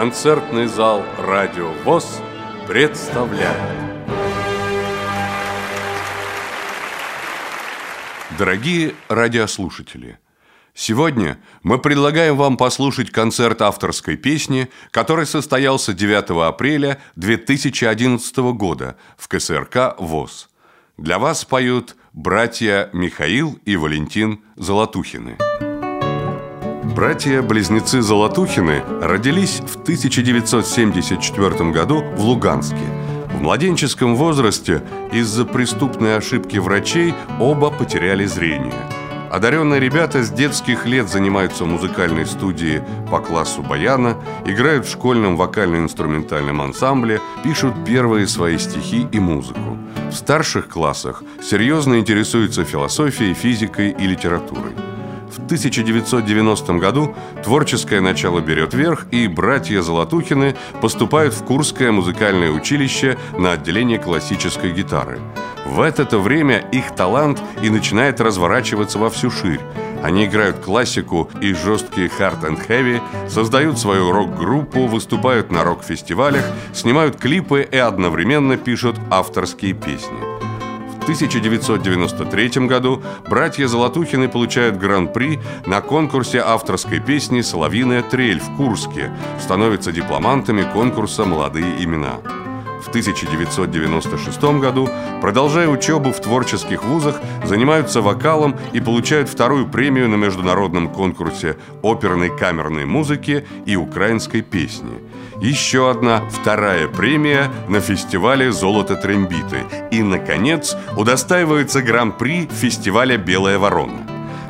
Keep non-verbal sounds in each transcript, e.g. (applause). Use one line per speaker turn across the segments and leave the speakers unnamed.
Концертный зал «Радио ВОЗ» представляет Дорогие радиослушатели, сегодня мы предлагаем вам послушать концерт авторской песни, который состоялся 9 апреля 2011 года в КСРК ВОЗ. Для вас поют братья Михаил и Валентин Золотухины. Братья-близнецы Золотухины родились в 1974 году в Луганске. В младенческом возрасте из-за преступной ошибки врачей оба потеряли зрение. Одаренные ребята с детских лет занимаются в музыкальной студии по классу баяна, играют в школьном вокально-инструментальном ансамбле, пишут первые свои стихи и музыку. В старших классах серьезно интересуются философией, физикой и литературой. В 1990 году творческое начало берет верх, и братья Золотухины поступают в Курское музыкальное училище на отделение классической гитары. В это время их талант и начинает разворачиваться во всю ширь. Они играют классику и жесткие hard and heavy, создают свою рок-группу, выступают на рок-фестивалях, снимают клипы и одновременно пишут авторские песни. 1993 году братья Золотухины получают гран-при на конкурсе авторской песни «Соловьиная трель» в Курске, становятся дипломантами конкурса «Молодые имена». В 1996 году, продолжая учебу в творческих вузах, занимаются вокалом и получают вторую премию на международном конкурсе оперной камерной музыки и украинской песни. Еще одна вторая премия на фестивале «Золото трембиты». И, наконец, удостаивается гран-при фестиваля «Белая ворона».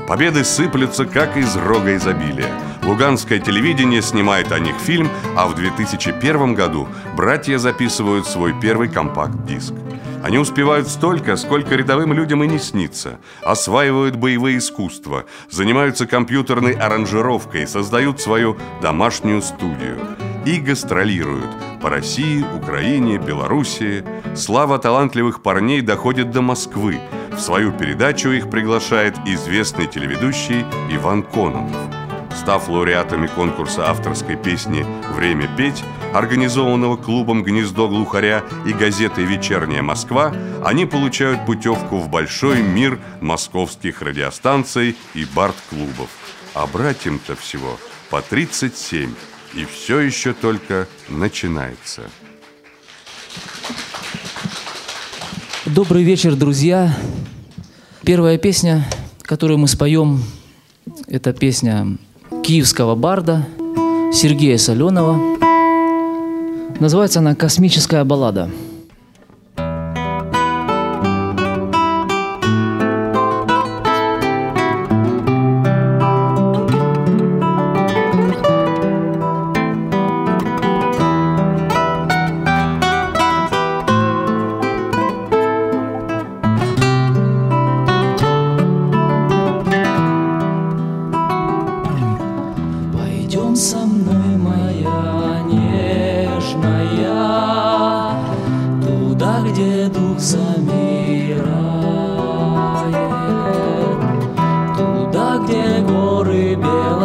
Победы сыплются, как из рога изобилия. Луганское телевидение снимает о них фильм, а в 2001 году братья записывают свой первый компакт-диск. Они успевают столько, сколько рядовым людям и не снится. Осваивают боевые искусства, занимаются компьютерной аранжировкой, создают свою домашнюю студию и гастролируют по России, Украине, Белоруссии. Слава талантливых парней доходит до Москвы. В свою передачу их приглашает известный телеведущий Иван Кононов. Став лауреатами конкурса авторской песни «Время петь», организованного клубом «Гнездо глухаря» и газетой «Вечерняя Москва», они получают путевку в большой мир московских радиостанций и бард-клубов. А братьям-то всего по 37, и все еще только начинается.
Добрый вечер, друзья. Первая песня, которую мы споем, это песня киевского барда Сергея Соленова. Называется она «Космическая баллада».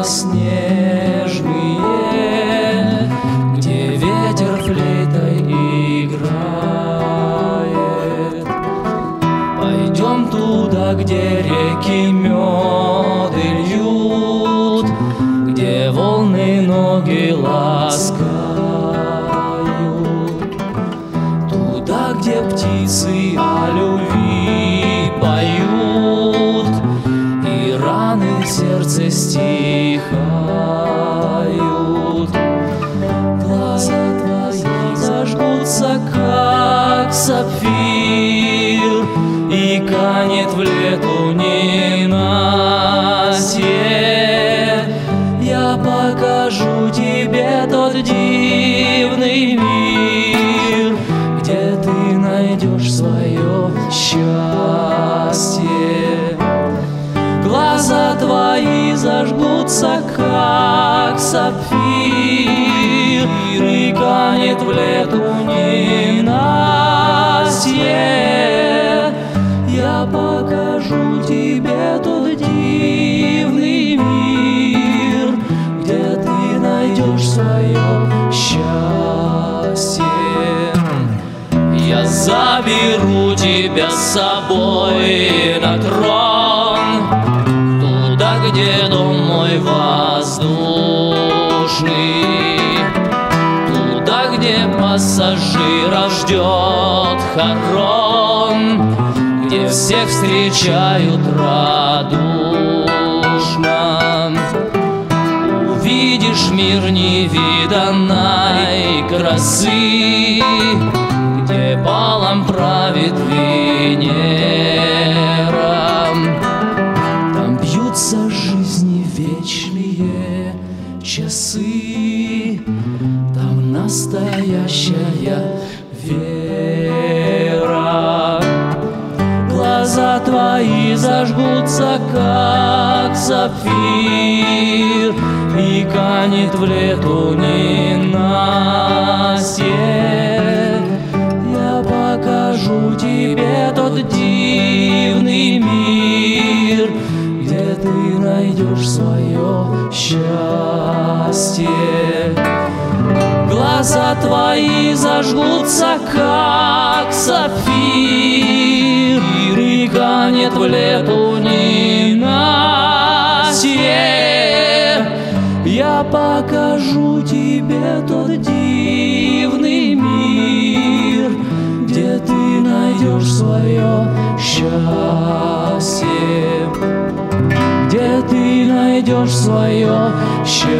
Белоснежные, тебя с собой на трон Туда, где дом мой воздушный Туда, где пассажиров ждет хорон Где всех встречают радушно. Увидишь мир невиданной красы Где балом правит Венера. Там бьются жизни вечные часы. Там настоящая вера. Глаза твои зажгутся, как сапфир И канет в лету ненастье счастье. Глаза твои зажгутся, как сапфир И канет в лету ненастье. Я покажу тебе тот дивный мир Где ты найдешь свое счастье найдешь свое счастье,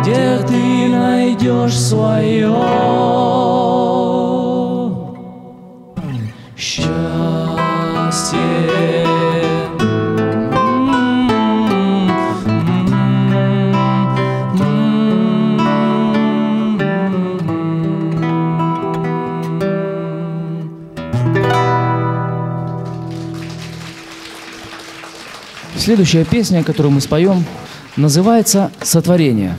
где ты найдешь свое
Следующая песня, которую мы споем, называется «Сотворение».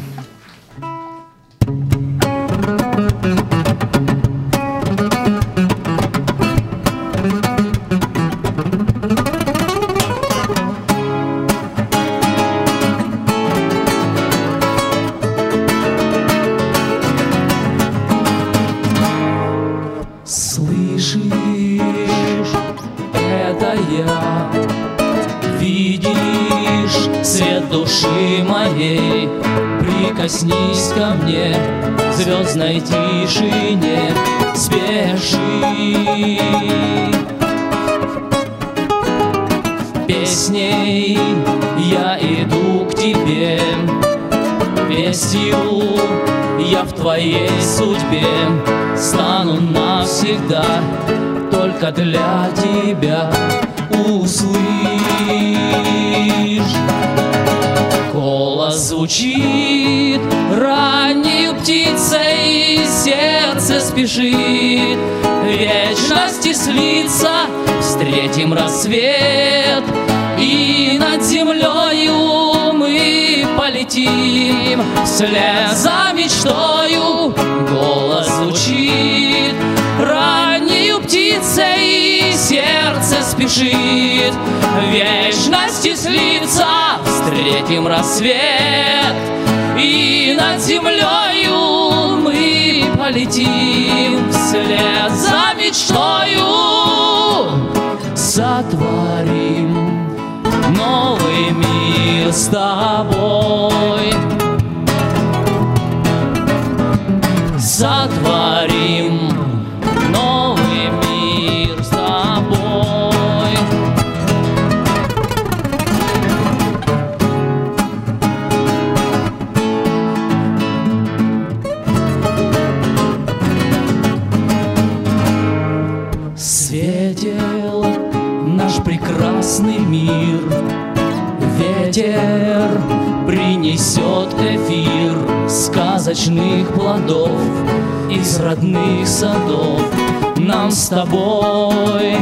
Прикоснись ко мне в звездной тишине Спеши. Песней я иду к тебе Вестью я в твоей судьбе. Стану навсегда только для тебя Услышь Голос звучит ранней птицей Сердце спешит. Вечности слиться Встретим рассвет И над землею мы полетим. Вслед за мечтою Голос звучит ранней птицей Сердце спешит. Вечности слиться Встретим рассвет И над землею мы полетим Вслед за мечтою. Сотворим новый мир с тобой прекрасный мир. Ветер принесет эфир Сказочных плодов из родных садов. Нам с тобой.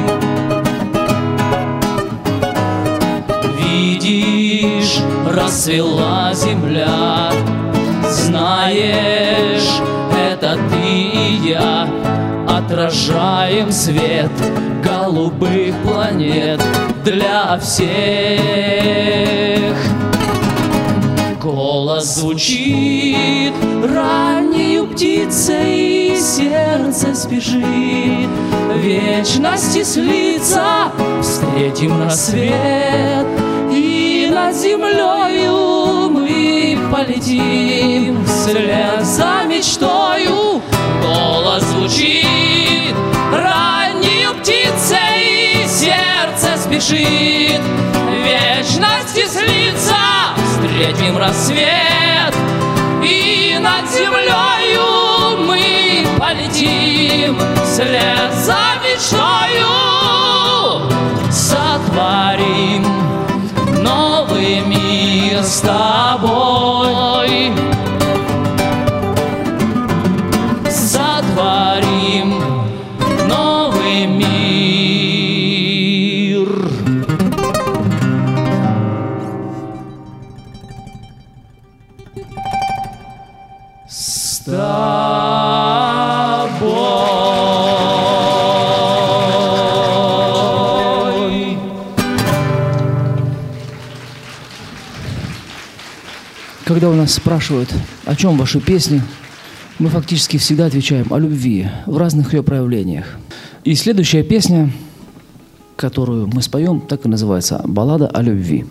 Видишь, расцвела земля. Знаешь, это ты и я. Отражаем свет голубых планет Для всех. Голос звучит раннею птицей сердце спешит. Вечности слиться, встретим рассвет И над землею мы полетим Вслед за мечтою. Голос звучит Раннюю спешит Вечности слиться, встретим рассвет. И над землею мы полетим Вслед за мечтою. Сотворим Новый мир с
Когда у нас спрашивают, о чем ваши песни, мы фактически всегда отвечаем о любви в разных ее проявлениях. И следующая песня, которую мы споем, так и называется «Баллада о любви».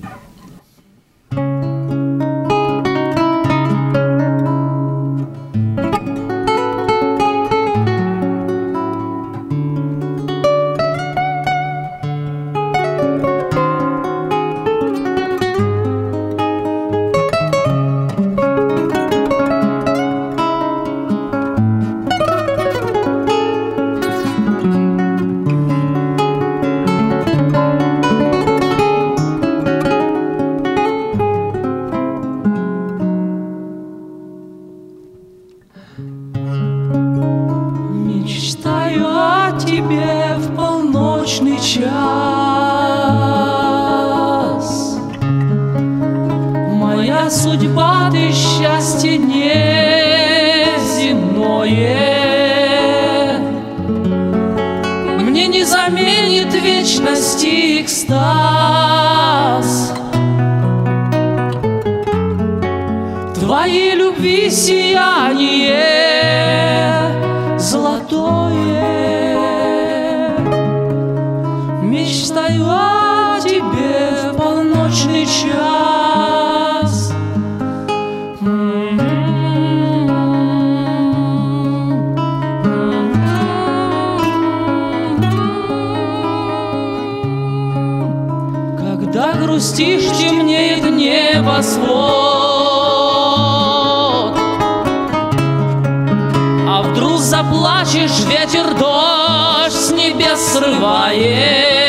Вдруг заплачешь, ветер дождь с небес срывает.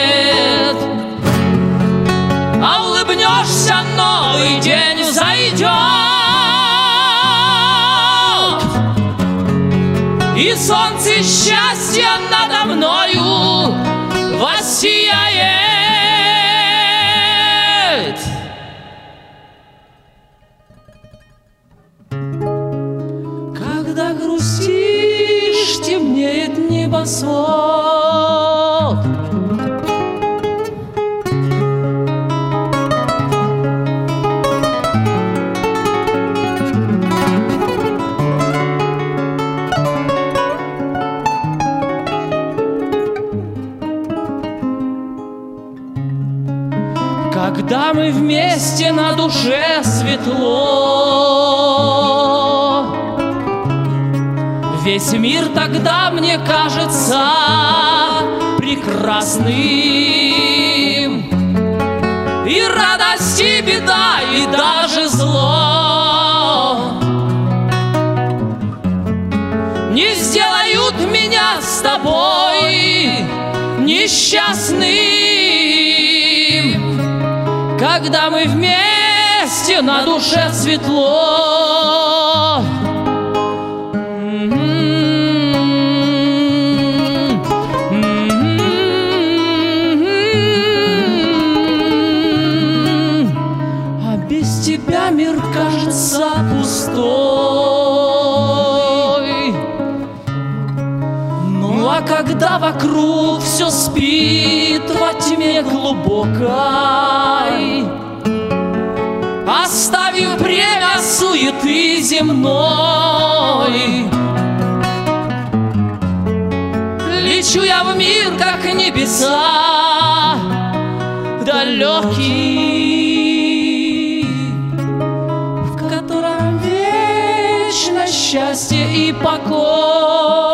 А улыбнешься, новый день взойдет И солнце счастья надо мною мир тогда мне кажется прекрасным. И радость, и беда, и даже зло. Не сделают меня с тобой несчастным. Когда мы вместе на душе светло когда вокруг все спит во тьме глубокой Оставив бремя суеты земной лечу я в мир, как небеса далекий, в котором вечно счастье и покой.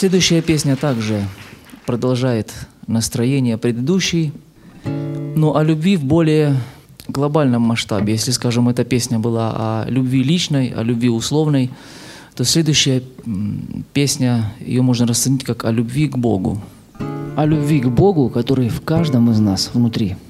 Следующая песня также продолжает настроение предыдущей, но о любви в более глобальном масштабе. Если, скажем, эта песня была о любви личной, о любви условной, то следующая песня, ее можно расценить как о любви к Богу. О любви к Богу, который в каждом из нас внутри –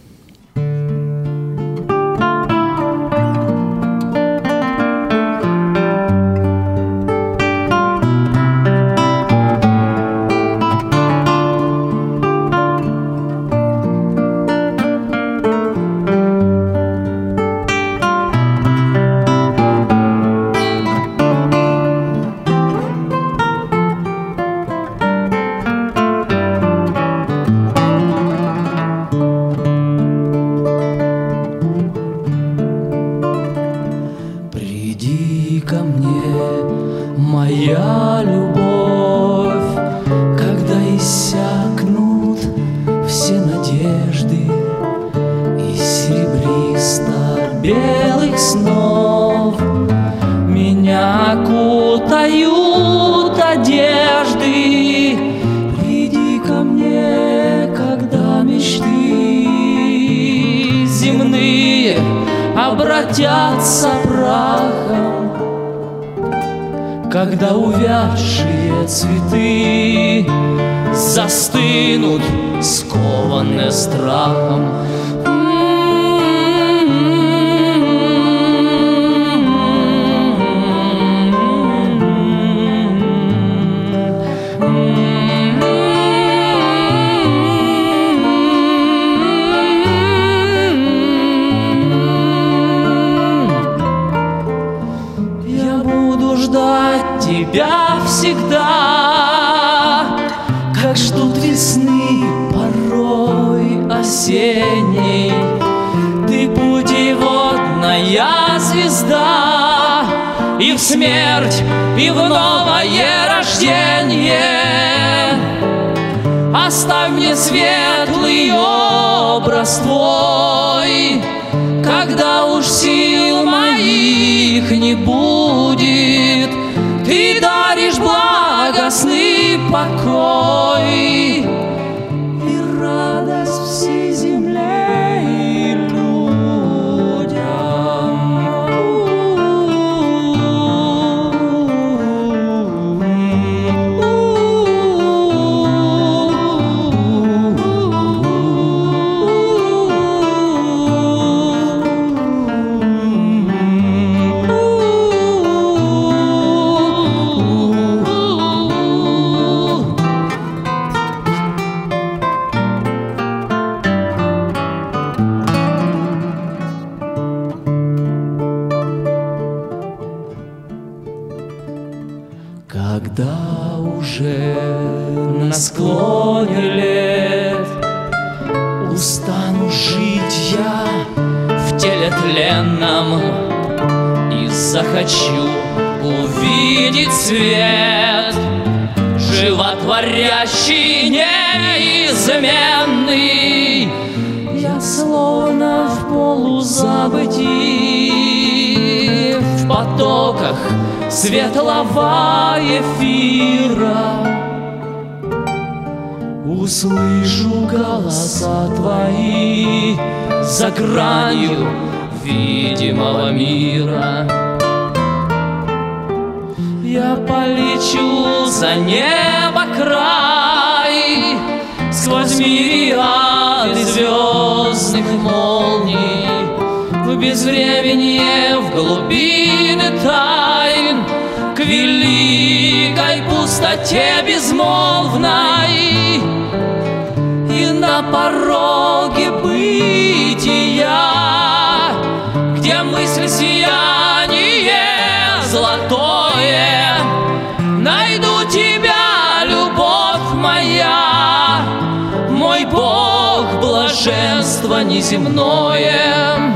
обратятся прахом, Когда увядшие цветы Застынут, скованные страхом, осенней. Ты путеводная звезда И в смерть, и в новое рождение. Оставь мне светлый образ твой Когда уж сил моих не будет покой за гранью неземное.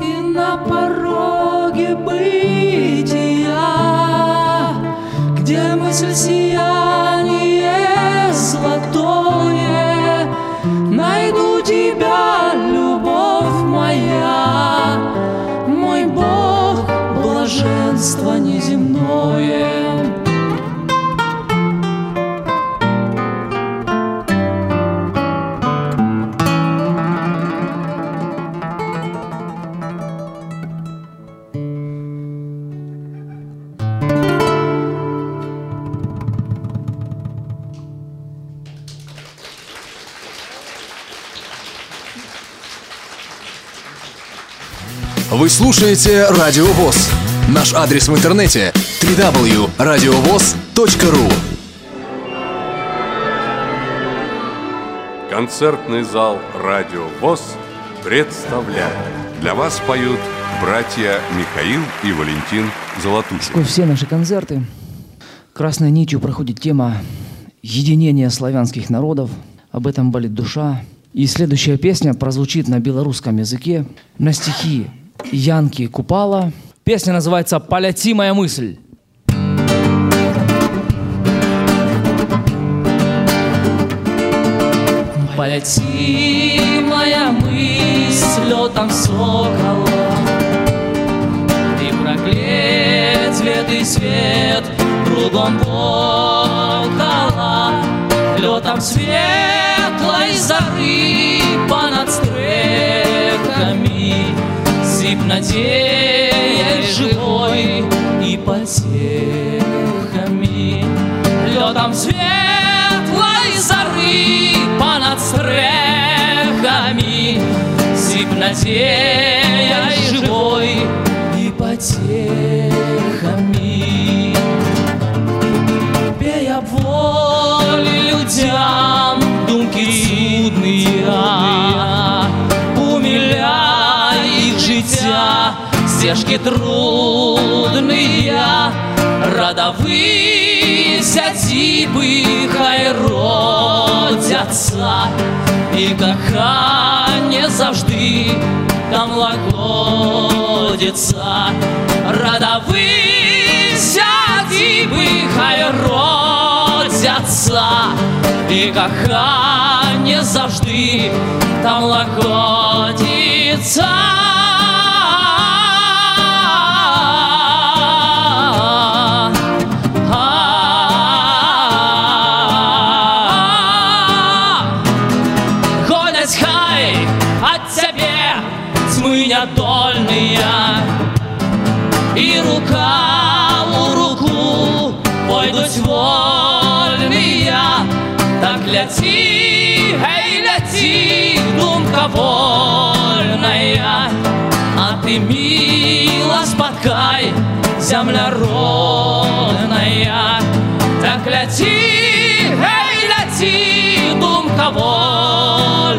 И на пороге бытия, где мысль сияние
Вы слушаете Радио ВОЗ. Наш адрес в интернете www.radiovoz.ru
Концертный зал «Радио ВОЗ» представляет. Для вас поют братья Михаил и Валентин Золотухин.
Сквозь все наши концерты красной нитью проходит тема единения славянских народов. Об этом болит душа. И следующая песня прозвучит на белорусском языке на стихи Янки Купала. Песня называется «Поляти моя мысль».
Полети моя мысль летом сокола Ты проклять свет и свет кругом около Летом светлой зары понад Надеей живой и потехами Летом светлой зары понад стрехами. Надеей живой и потехами стежки трудные Родовые сядзібы хай родяться І кохання завжди там лагодиться Родовые сядзібы хай родяться І кохання завжди там лагодиться А ты мило споткай, земля родная. Так ляти, эй, ляти, думка вольная.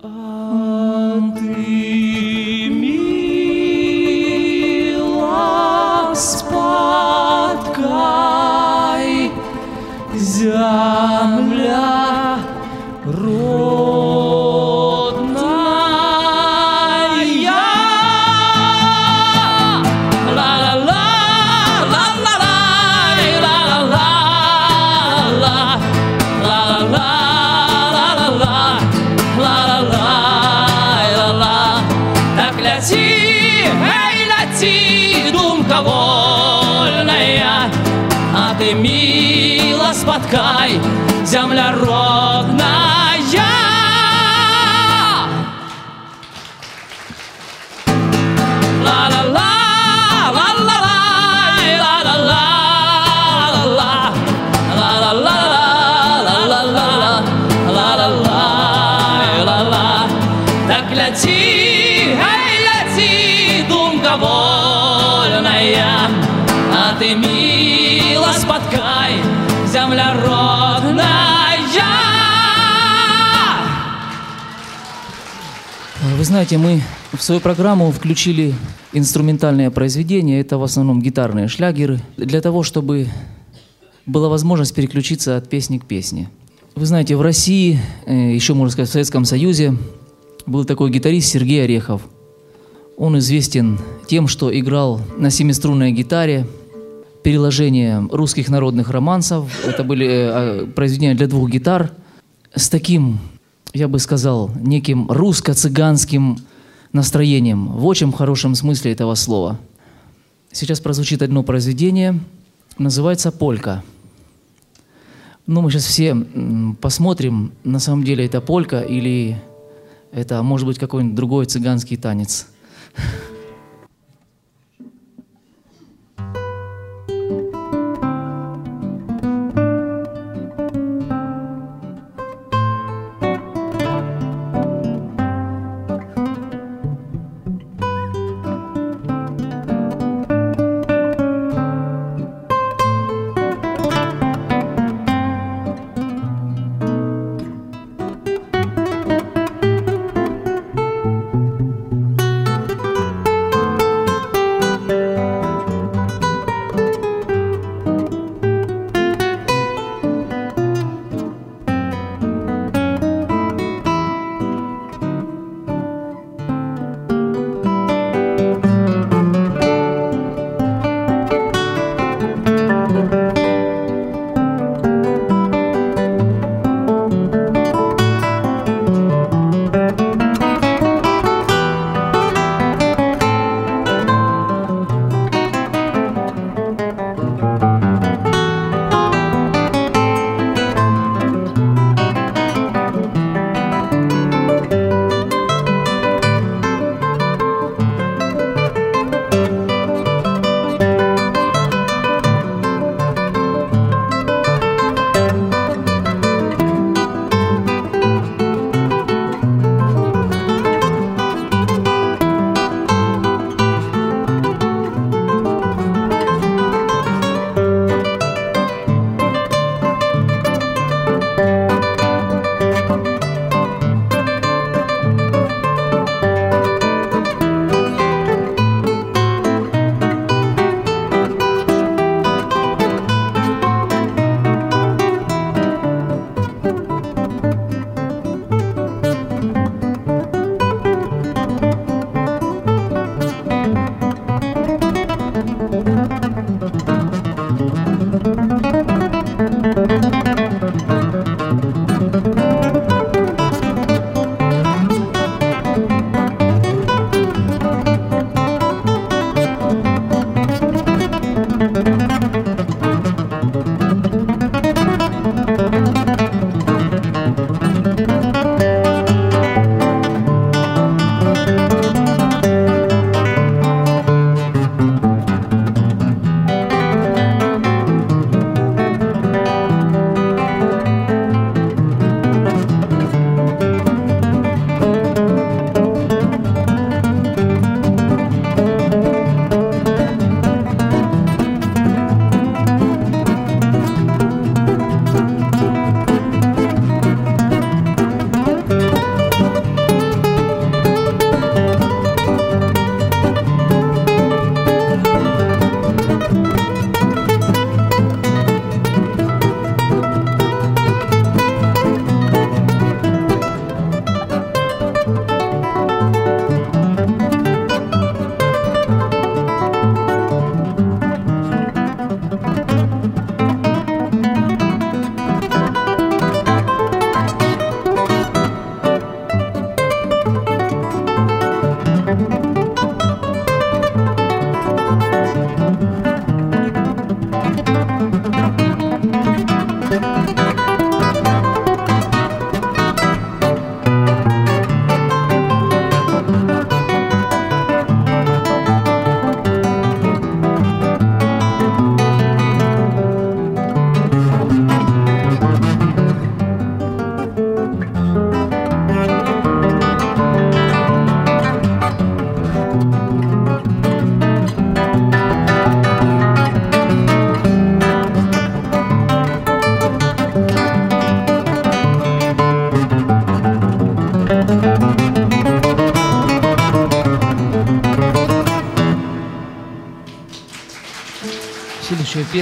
А ты мило споткай, земля родная. Знаете, мы в свою программу включили инструментальные произведения, это в основном гитарные шлягеры, для того, чтобы была возможность переключиться от песни к песне. Вы знаете, в России, э, еще можно сказать, в Советском Союзе, был такой гитарист Сергей Орехов. Он известен тем, что играл на семиструнной гитаре, переложение русских народных романсов. Это были э, а, произведения для двух гитар с таким я бы сказал, неким русско-цыганским настроением, в очень хорошем смысле этого слова. Сейчас прозвучит одно произведение, называется «Полька». Ну, мы сейчас все посмотрим, на самом деле это полька или это, может быть, какой-нибудь другой цыганский танец. (laughs)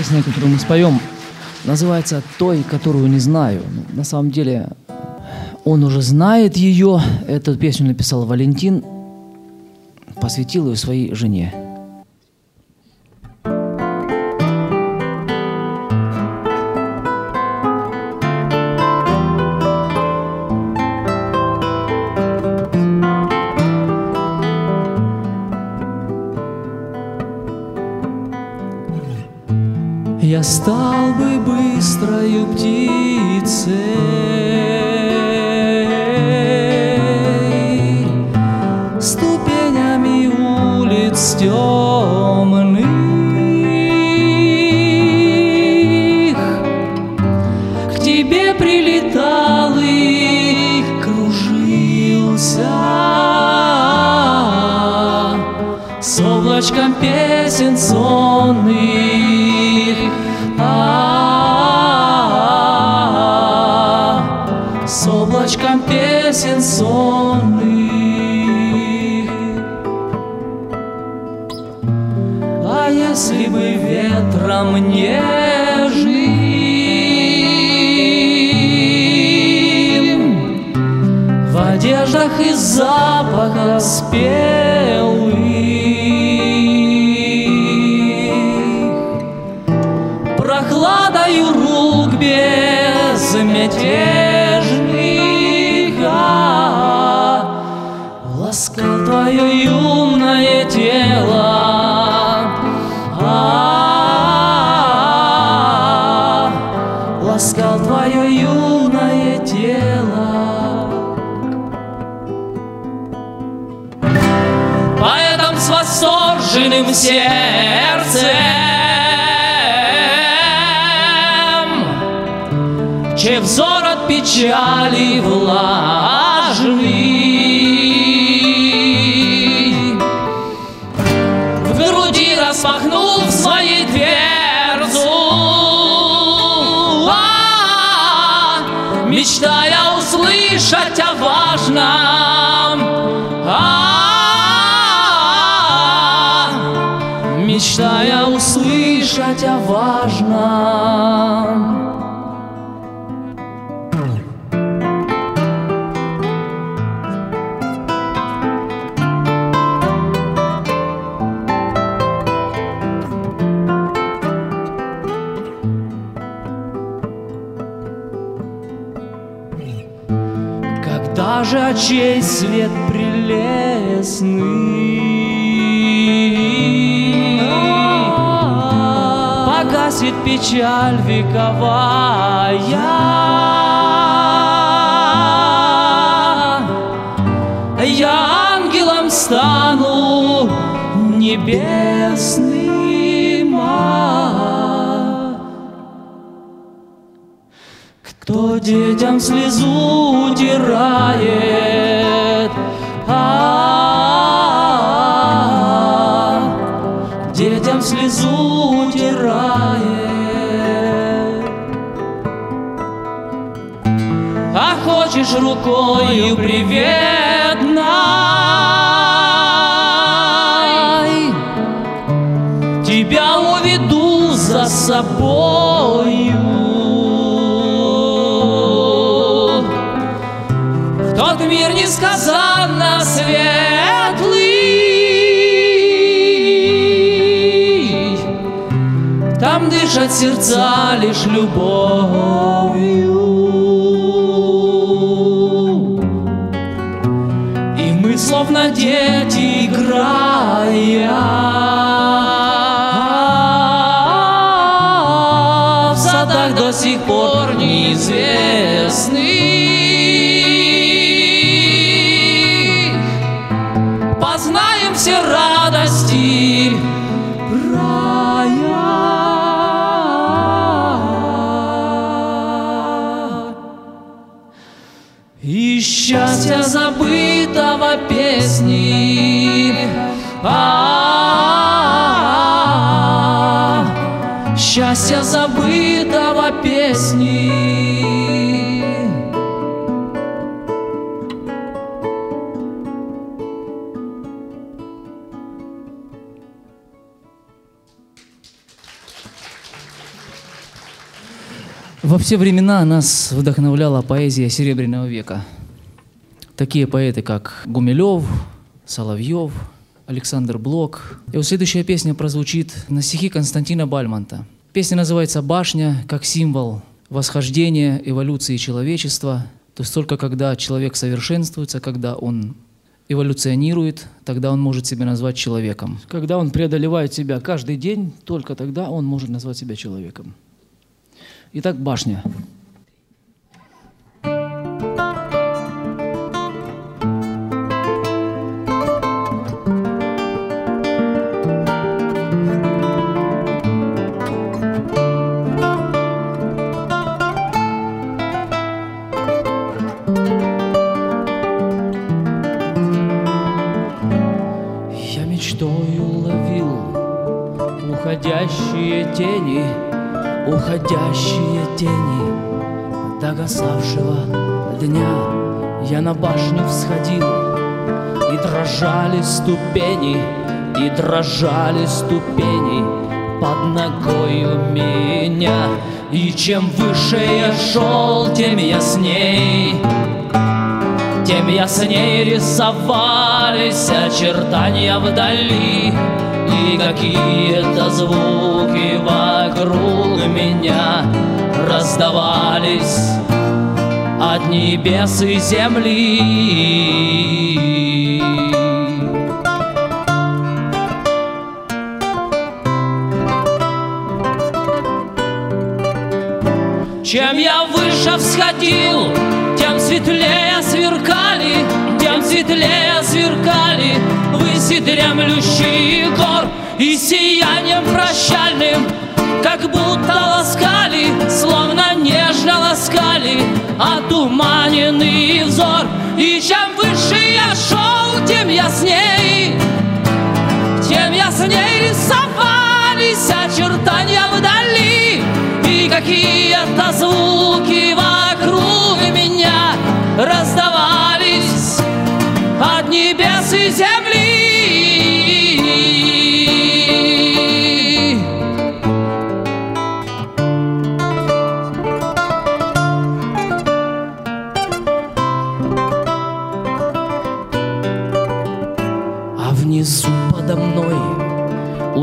песня, которую мы споем, называется «Той, которую не знаю». На самом деле, он уже знает ее. Эту песню написал Валентин, посвятил ее своей жене. Прохладою рук безмятежных ali lá. Печаль вековая. Я ангелом стану небесным а, кто детям слезу утирает, хочешь рукою приветной Тебя уведу за собою. В тот мир несказанно светлый. Там дышат сердца лишь любовью А, счастья забытого песни. Во все времена нас вдохновляла поэзия Серебряного века. Такие поэты, как Гумилев, Соловьев, Александр Блок. И вот следующая песня прозвучит на стихи Константина Бальмонта. Песня называется «Башня» как символ восхождения эволюции человечества. То есть только когда человек совершенствуется, когда он эволюционирует, тогда он может себя назвать человеком. Когда он преодолевает себя каждый день, только тогда он может назвать себя человеком. Итак, башня. Тени, уходящие тени догасавшего дня. Я на башню всходил, и дрожали ступени, и дрожали ступени под ногою меня. И чем выше я шел, тем ясней тем яснее рисовались очертания вдали И какие-то звуки вокруг меня раздавались от небес и земли. Чем я выше всходил, тем светлее сверкали, тем светлее сверкали выси дремлющие гор и сиянием прощальным, как будто ласкали, словно нежно ласкали, отуманенный взор. И чем выше я шел, тем ясней, тем ясней рисовались очертания вдали И какие-то звуки вокруг меня раздавались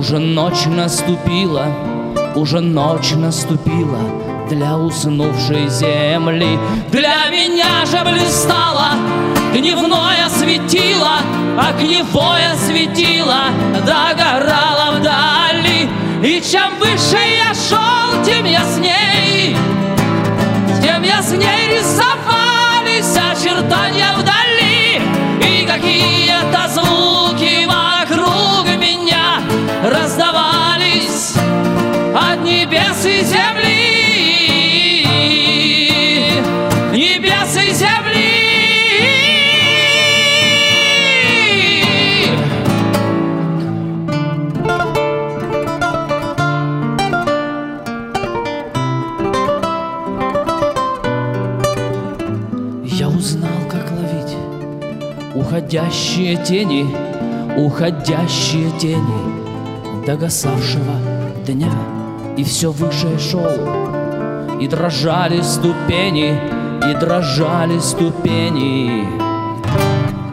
уже ночь наступила, уже ночь наступила для уснувшей земли. Для меня же блистало дневное светило, огневое светило догорало вдали. И чем выше я шел, тем ясней, тем ясней рисовались очертания вдали И какие-то звуки небес и земли Небес и земли Я узнал, как ловить уходящие тени, уходящие тени догасавшего дня. И все выше шел, и дрожали ступени, и дрожали ступени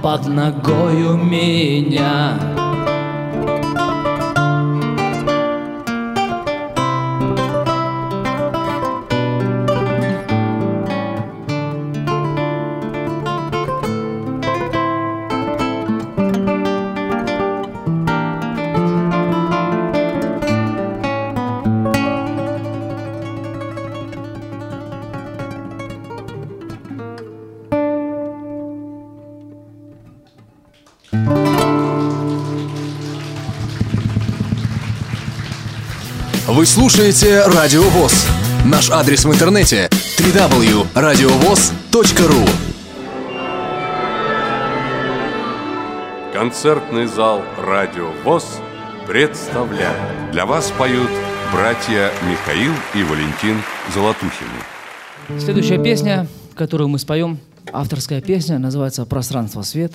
под ногою меня.
Вы слушаете Радио ВОЗ. Наш адрес в интернете www.radiovoz.ru
Концертный зал «Радио ВОЗ» представляет. Для вас поют братья Михаил и Валентин Золотухины.
Следующая песня, которую мы споем, авторская песня, называется «Пространство свет».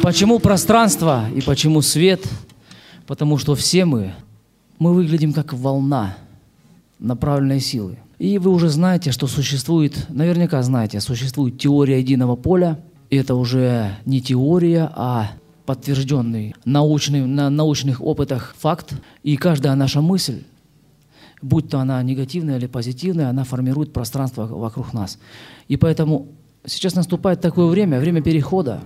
Почему пространство и почему свет? Потому что все мы, мы выглядим как волна. на правильные силы. И вы уже знаете, что существует, наверняка знаете, существует теория единого поля. И это уже не теория, а подтвержденный научный, на научных опытах факт. И каждая наша мысль, будь то она негативная или позитивная, она формирует пространство вокруг нас. И поэтому сейчас наступает такое время, время перехода.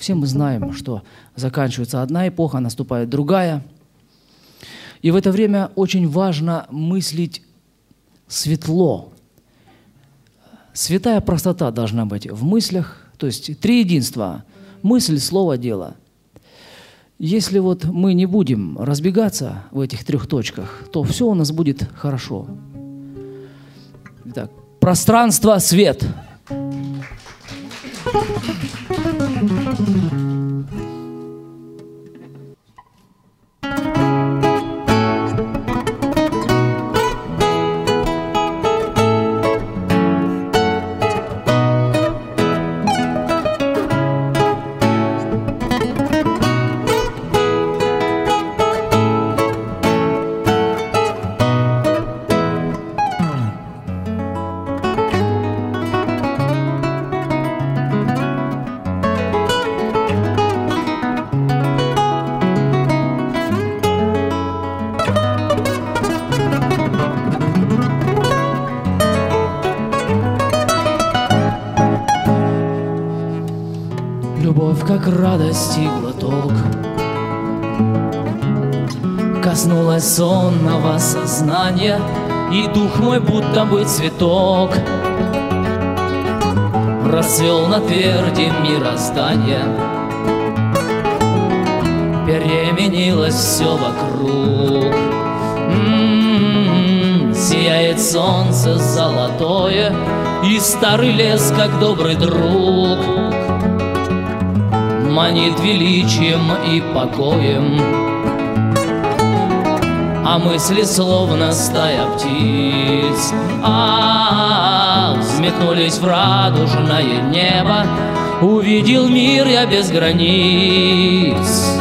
Все мы знаем, что заканчивается одна эпоха, наступает другая. И в это время очень важно мыслить светло. Святая простота должна быть в мыслях, то есть три единства – мысль, слово, дело. Если вот мы не будем разбегаться в этих трех точках, то все у нас будет хорошо. Итак, пространство, свет. Любовь бы цветок. Расцвел на тверди мироздания Переменилось все вокруг. Сияет солнце золотое И старый лес, как добрый друг манит величием и покоем, А мысли словно стая птиц, а, взметнулись в радужное небо, Увидел мир я без границ,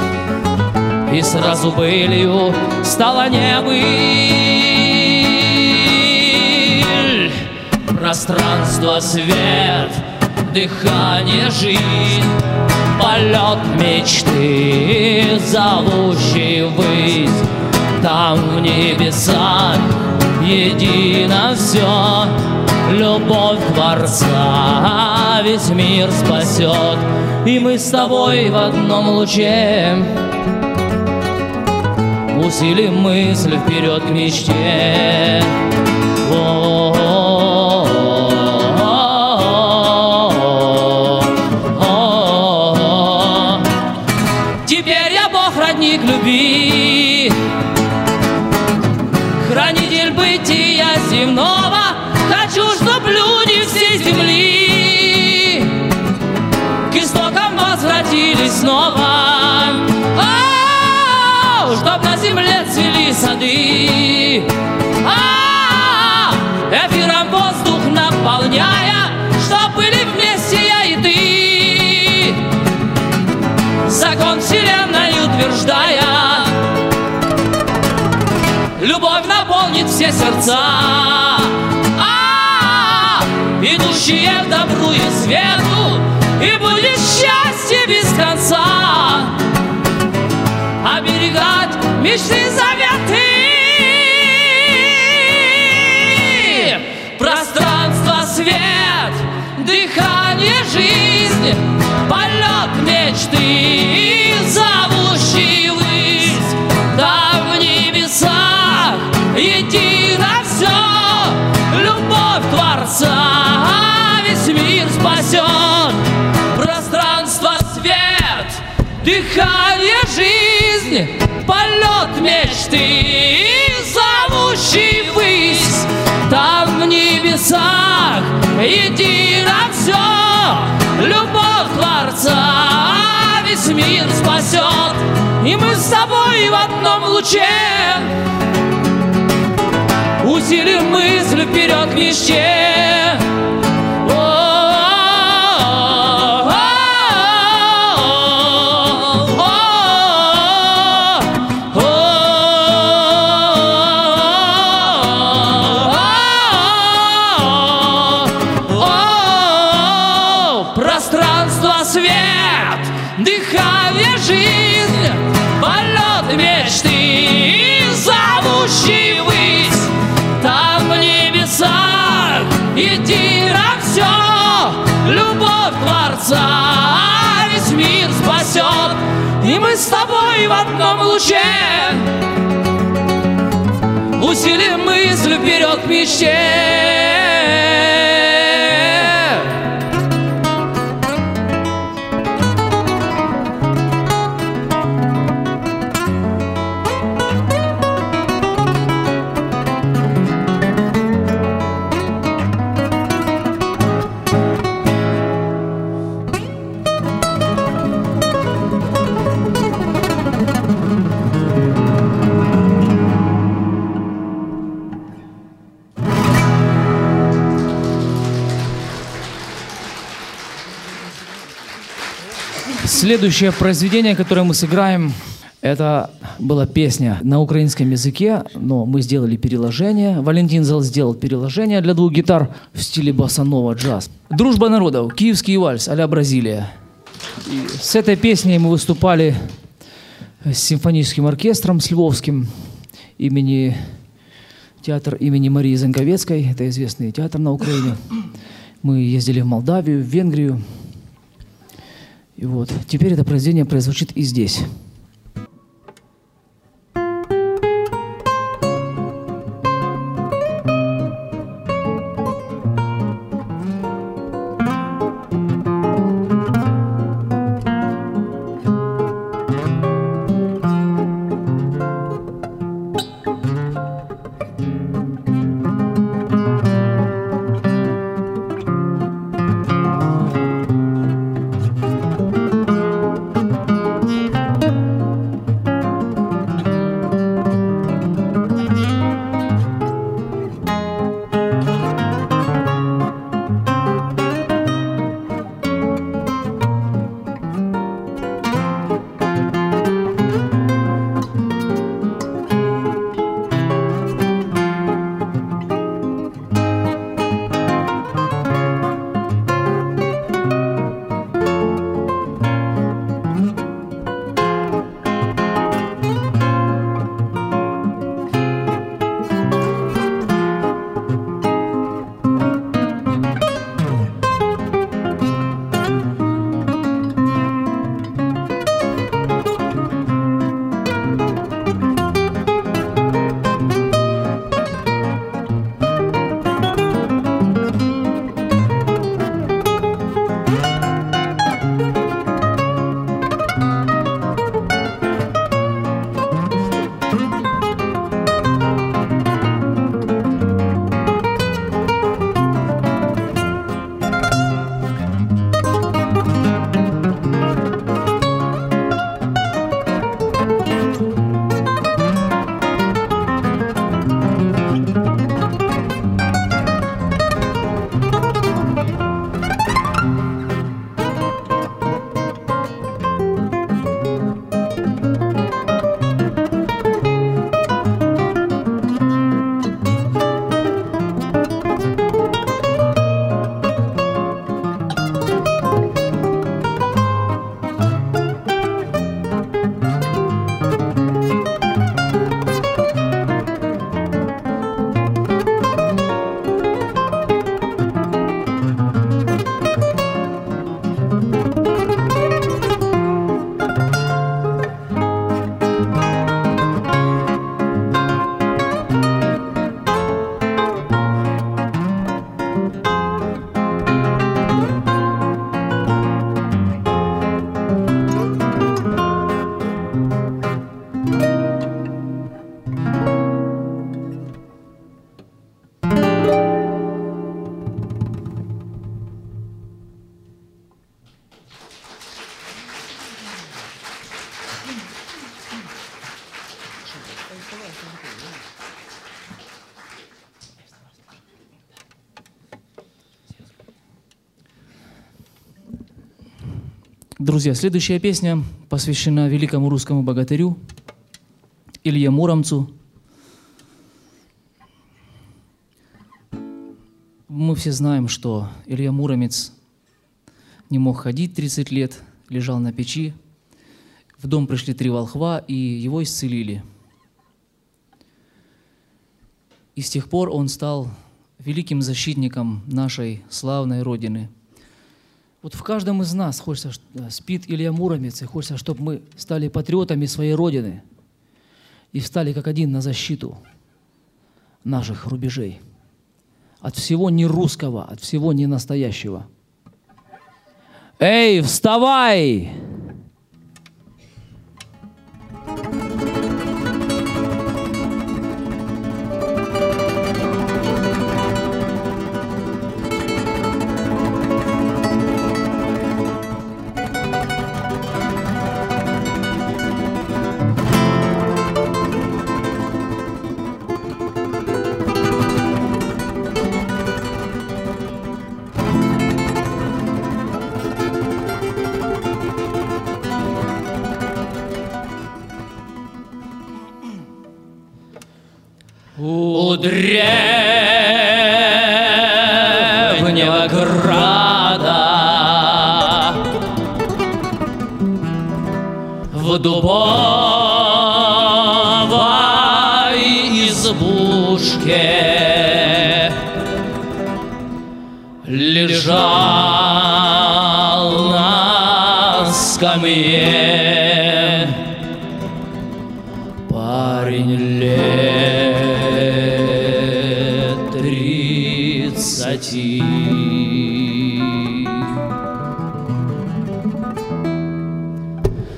И сразу былью стала небыль, Пространство, свет, дыхание, жизнь. Полет мечты, зовущий ввысь, там в небесах едино все, любовь Творца весь мир спасет, и мы с тобой в одном луче. Усилим мысль вперед к мечте. Возвратились снова, А-а-а, Чтоб на земле цвели сады, А-а-а, Эфиром воздух наполняя, Чтоб были вместе я и ты, Закон вселенной утверждая, Любовь наполнит все сердца, идущие к добру и свету, И счастье без конца. Оберегать мечты заветы, Пространство, свет, дыхание, жизнь, Полет мечты, небесах едино все, Любовь Творца весь мир спасет, И мы с тобой в одном луче. Усилим мысль вперед к мечте.
В одном луче усилим мысль вперед к мечте.
Следующее произведение, которое мы сыграем, это была песня на украинском языке, но мы сделали переложение. Валентин Зал сделал переложение для двух гитар в стиле басанова джаз. «Дружба народов», «Киевский вальс» а Бразилия. И с этой песней мы выступали с симфоническим оркестром, с Львовским, имени театр имени Марии Занковецкой. Это известный театр на Украине. Мы ездили в Молдавию, в Венгрию, и вот, теперь это произведение прозвучит и здесь. Друзья, следующая песня посвящена великому русскому богатырю Илье Муромцу. Мы все знаем, что Илья Муромец не мог ходить 30 лет, лежал на печи. В дом пришли три волхва, и его исцелили. И с тех пор он стал
великим защитником нашей славной Родины. Вот в каждом из нас хочется, э, спит Илья Муромец, и хочется, чтобы мы стали патриотами своей Родины и встали как один на защиту наших рубежей. От всего нерусского, от всего ненастоящего. Эй, вставай!
У древнего града В дубовой избушке Лежал на скамье тридцати.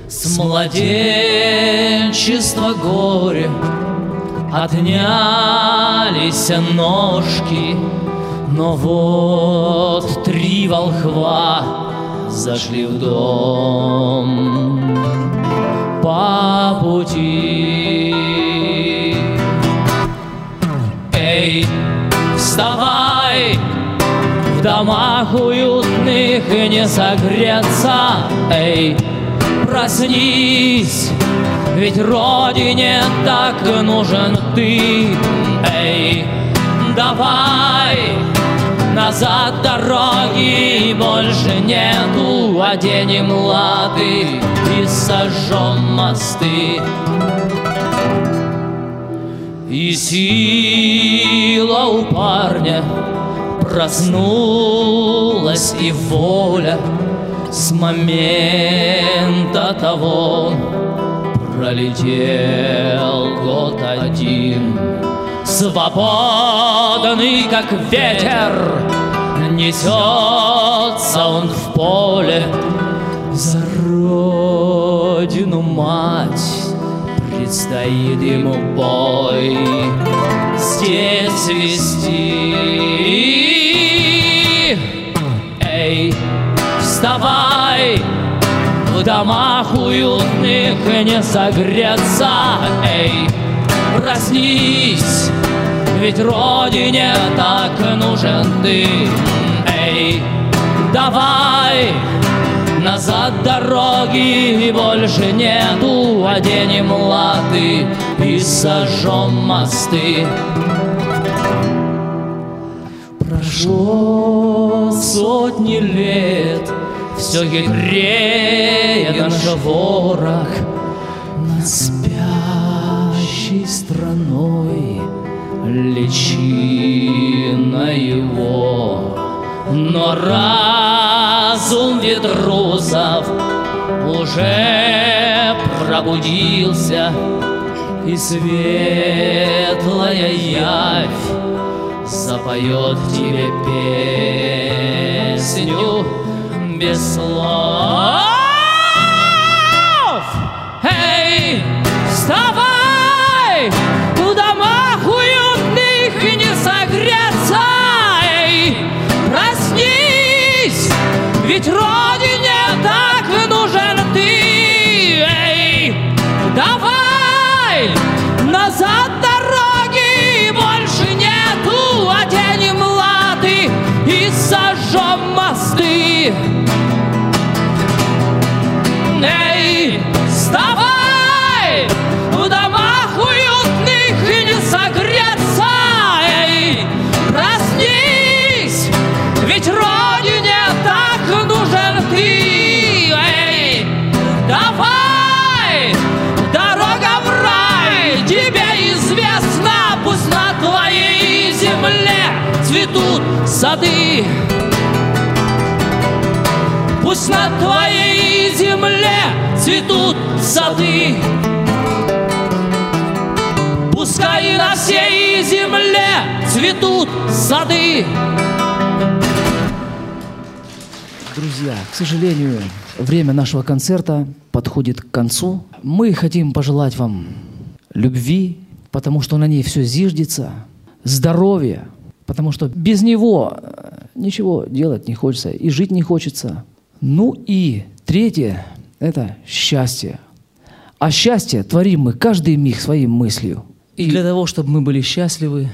С младенчества горе Отнялись ножки Но вот три волхва Зашли в дом по пути. Эй, вставай, в домах уютных и не согреться. Эй, проснись, ведь родине так нужен ты. Эй, давай, назад дороги больше нету, оденем лады и сожжем мосты. И сила у парня проснулась и воля с момента того пролетел год один. Свободный, как ветер, несется он в поле за родину мать. Предстоит ему бой здесь вести. Вставай, в домах уютных не согреться. Эй, проснись, ведь родине так нужен ты. Эй, давай, назад дороги больше нету, оденем латы и сожжем мосты. Прошло сотни лет, все хитрее наш ворог над спящей страной личина его. Но разум ветрусов уже пробудился, и светлая явь запоет тебе песню без слов. Эй, вставай! В домах уютных не согреться! Эй, проснись! Ведь Пусть на твоей земле цветут сады. Пускай на всей земле цветут сады.
Друзья, к сожалению, время нашего концерта подходит к концу. Мы хотим пожелать вам любви, потому что на ней все зиждется, здоровья, потому что без него э, ничего делать не хочется и жить не хочется. Ну и третье – это счастье. А счастье творим мы каждый миг своим мыслью. И для того, чтобы мы были счастливы,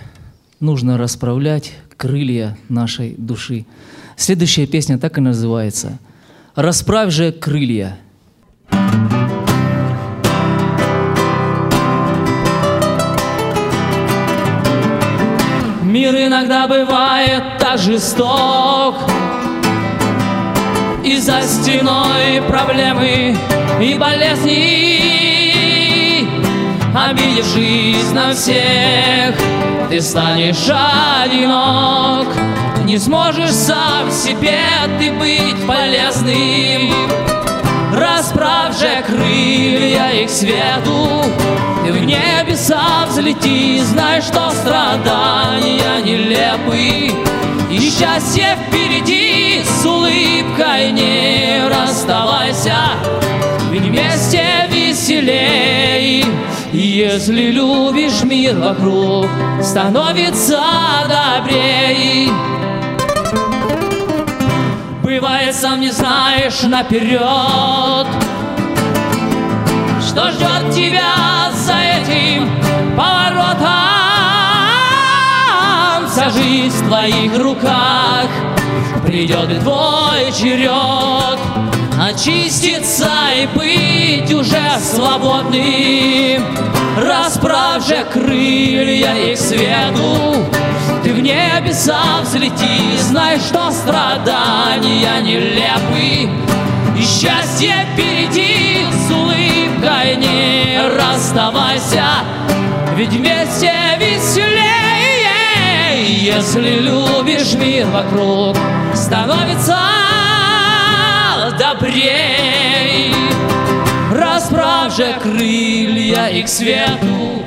нужно расправлять крылья нашей души. Следующая песня так и называется «Расправь же крылья».
Мир иногда бывает так жесток И за стеной проблемы и болезни. Обидев жизнь на всех Ты станешь одинок. Не сможешь сам себе ты быть полезным. Расправь же крылья их свету Ты в небеса взлети. Знай, что страдания нелепы И счастье улыбкой не расставайся Ведь вместе веселей. Если любишь мир вокруг Становится добрей. Бывает, сам не знаешь наперед Что ждет тебя за этим поворотом. Вся жизнь в твоих руках Придет и твой черед. Очиститься и быть уже свободным. Расправь же крылья их свету. Ты в небеса взлети Знай, что страдания нелепы. И счастье впереди С улыбкой не расставайся. Ведь вместе Если любишь мир вокруг Становится добрей. Расправь же крылья их свету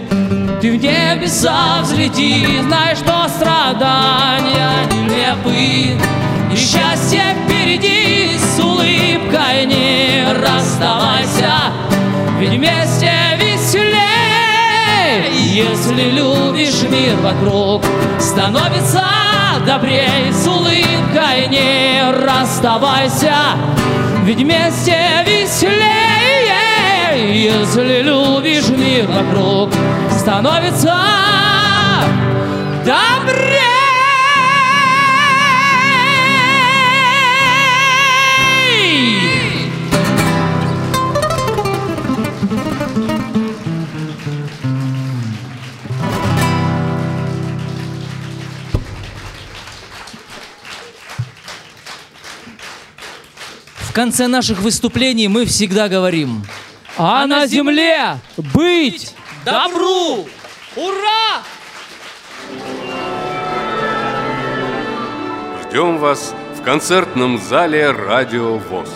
Ты в небеса взлети. Знай, что страдания нелепы И счастье впереди С улыбкой не расставайся. Ведь вместе Если любишь мир вокруг Становится добрей С улыбкой. Не расставайся Ведь вместе веселей Если любишь мир вокруг Становится добрей
конце наших выступлений мы всегда говорим «А на земле быть
добру! Ура!
Ждем вас в концертном зале «Радио ВОЗ».